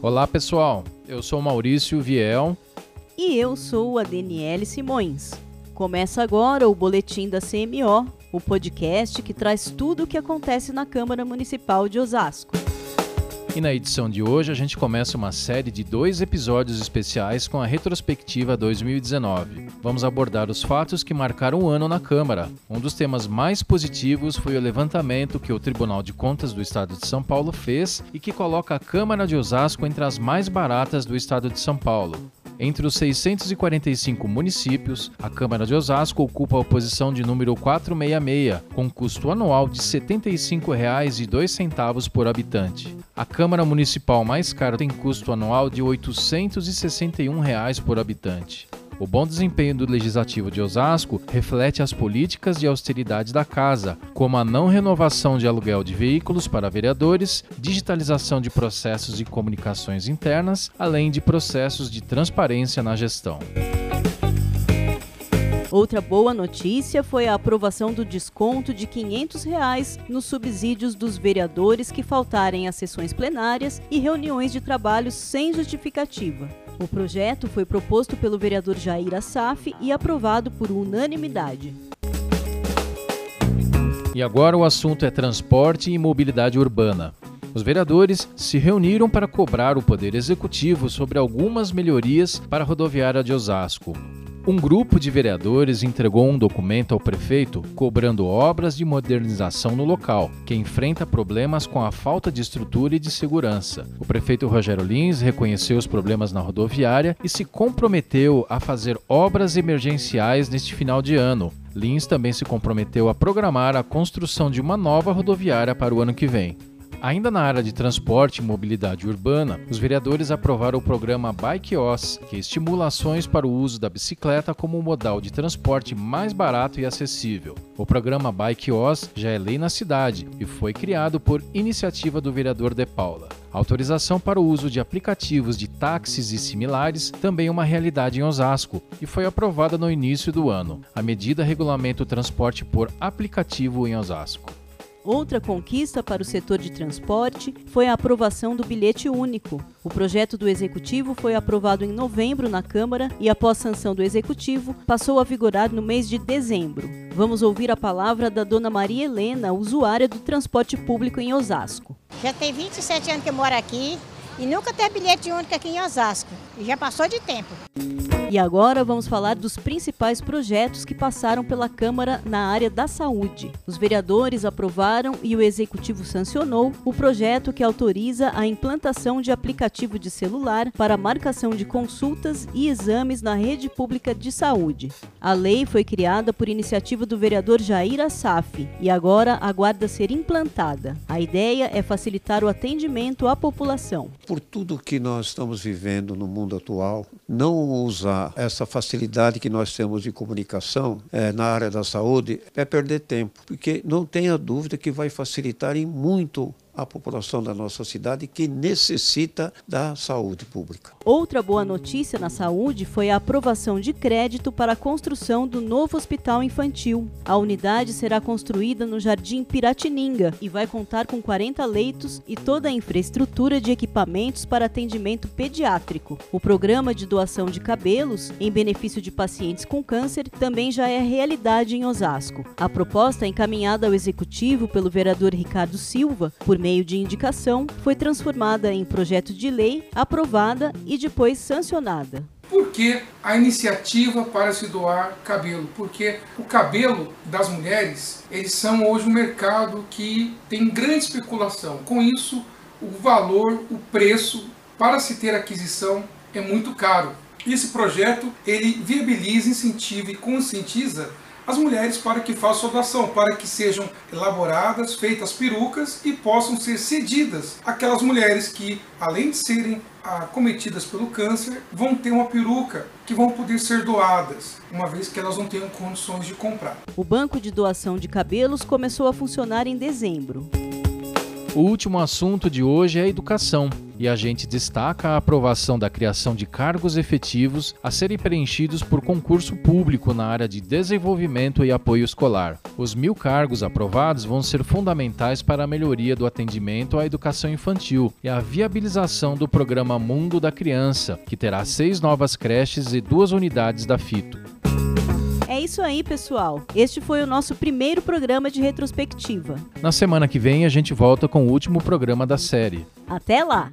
Olá pessoal, eu sou Maurício Viel. E eu sou a Daniele Simões. Começa agora o Boletim da CMO, o podcast que traz tudo o que acontece na Câmara Municipal de Osasco. E na edição de hoje a gente começa uma série de dois episódios especiais com a retrospectiva 2019. Vamos abordar os fatos que marcaram o ano na Câmara. Um dos temas mais positivos foi o levantamento que o Tribunal de Contas do Estado de São Paulo fez e que coloca a Câmara de Osasco entre as mais baratas do Estado de São Paulo. Entre os 645 municípios, a Câmara de Osasco ocupa a posição de número 466, com custo anual de R$ 75,02 por habitante. A Câmara Municipal mais cara tem custo anual de 861 reais por habitante. O bom desempenho do Legislativo de Osasco reflete as políticas de austeridade da casa, como a não renovação de aluguel de veículos para vereadores, digitalização de processos de comunicações internas, além de processos de transparência na gestão. Outra boa notícia foi a aprovação do desconto de 500 reais nos subsídios dos vereadores que faltarem às sessões plenárias e reuniões de trabalho sem justificativa. O projeto foi proposto pelo vereador Jair Assaf e aprovado por unanimidade. E agora o assunto é transporte e mobilidade urbana. Os vereadores se reuniram para cobrar o Poder Executivo sobre algumas melhorias para a rodoviária de Osasco. Um grupo de vereadores entregou um documento ao prefeito cobrando obras de modernização no local, que enfrenta problemas com a falta de estrutura e de segurança. O prefeito Rogério Lins reconheceu os problemas na rodoviária e se comprometeu a fazer obras emergenciais neste final de ano. Lins também se comprometeu a programar a construção de uma nova rodoviária para o ano que vem. Ainda na área de transporte e mobilidade urbana, os vereadores aprovaram o programa Bike Oss, que estimula ações para o uso da bicicleta como um modal de transporte mais barato e acessível. O programa Bike Oss já é lei na cidade e foi criado por iniciativa do vereador De Paula. Autorização para o uso de aplicativos de táxis e similares também é uma realidade em Osasco e foi aprovada no início do ano. A medida regulamenta o transporte por aplicativo em Osasco. Outra conquista para o setor de transporte foi a aprovação do bilhete único. O projeto do Executivo foi aprovado em novembro na Câmara e, após sanção do Executivo, passou a vigorar no mês de dezembro. Vamos ouvir a palavra da dona Maria Helena, usuária do transporte público em Osasco. Já tem 27 anos que eu moro aqui e nunca teve bilhete único aqui em Osasco. E já passou de tempo. E agora vamos falar dos principais projetos que passaram pela Câmara na área da saúde. Os vereadores aprovaram e o executivo sancionou o projeto que autoriza a implantação de aplicativo de celular para marcação de consultas e exames na rede pública de saúde. A lei foi criada por iniciativa do vereador Jair Assaf e agora aguarda ser implantada. A ideia é facilitar o atendimento à população. Por tudo que nós estamos vivendo no mundo atual, não usar essa facilidade que nós temos de comunicação é, na área da saúde é perder tempo, porque não tenha dúvida que vai facilitar em muito a população da nossa cidade que necessita da saúde pública. Outra boa notícia na saúde foi a aprovação de crédito para a construção do novo hospital infantil. A unidade será construída no Jardim Piratininga e vai contar com 40 leitos e toda a infraestrutura de equipamentos para atendimento pediátrico. O programa de doação de cabelos, em benefício de pacientes com câncer, também já é realidade em Osasco. A proposta é encaminhada ao executivo pelo vereador Ricardo Silva por meio meio de indicação, foi transformada em projeto de lei, aprovada e depois sancionada. Por que a iniciativa para se doar cabelo? Porque o cabelo das mulheres, eles são hoje um mercado que tem grande especulação. Com isso, o valor, o preço para se ter aquisição é muito caro. Esse projeto ele viabiliza, incentiva e conscientiza as mulheres para que façam doação, para que sejam elaboradas, feitas perucas e possam ser cedidas aquelas mulheres que, além de serem acometidas pelo câncer, vão ter uma peruca que vão poder ser doadas, uma vez que elas não tenham condições de comprar. O banco de doação de cabelos começou a funcionar em dezembro. O último assunto de hoje é a educação, e a gente destaca a aprovação da criação de cargos efetivos a serem preenchidos por concurso público na área de desenvolvimento e apoio escolar. Os mil cargos aprovados vão ser fundamentais para a melhoria do atendimento à educação infantil e a viabilização do programa Mundo da Criança, que terá seis novas creches e duas unidades da FITO. É isso aí, pessoal. Este foi o nosso primeiro programa de retrospectiva. Na semana que vem, a gente volta com o último programa da série. Até lá!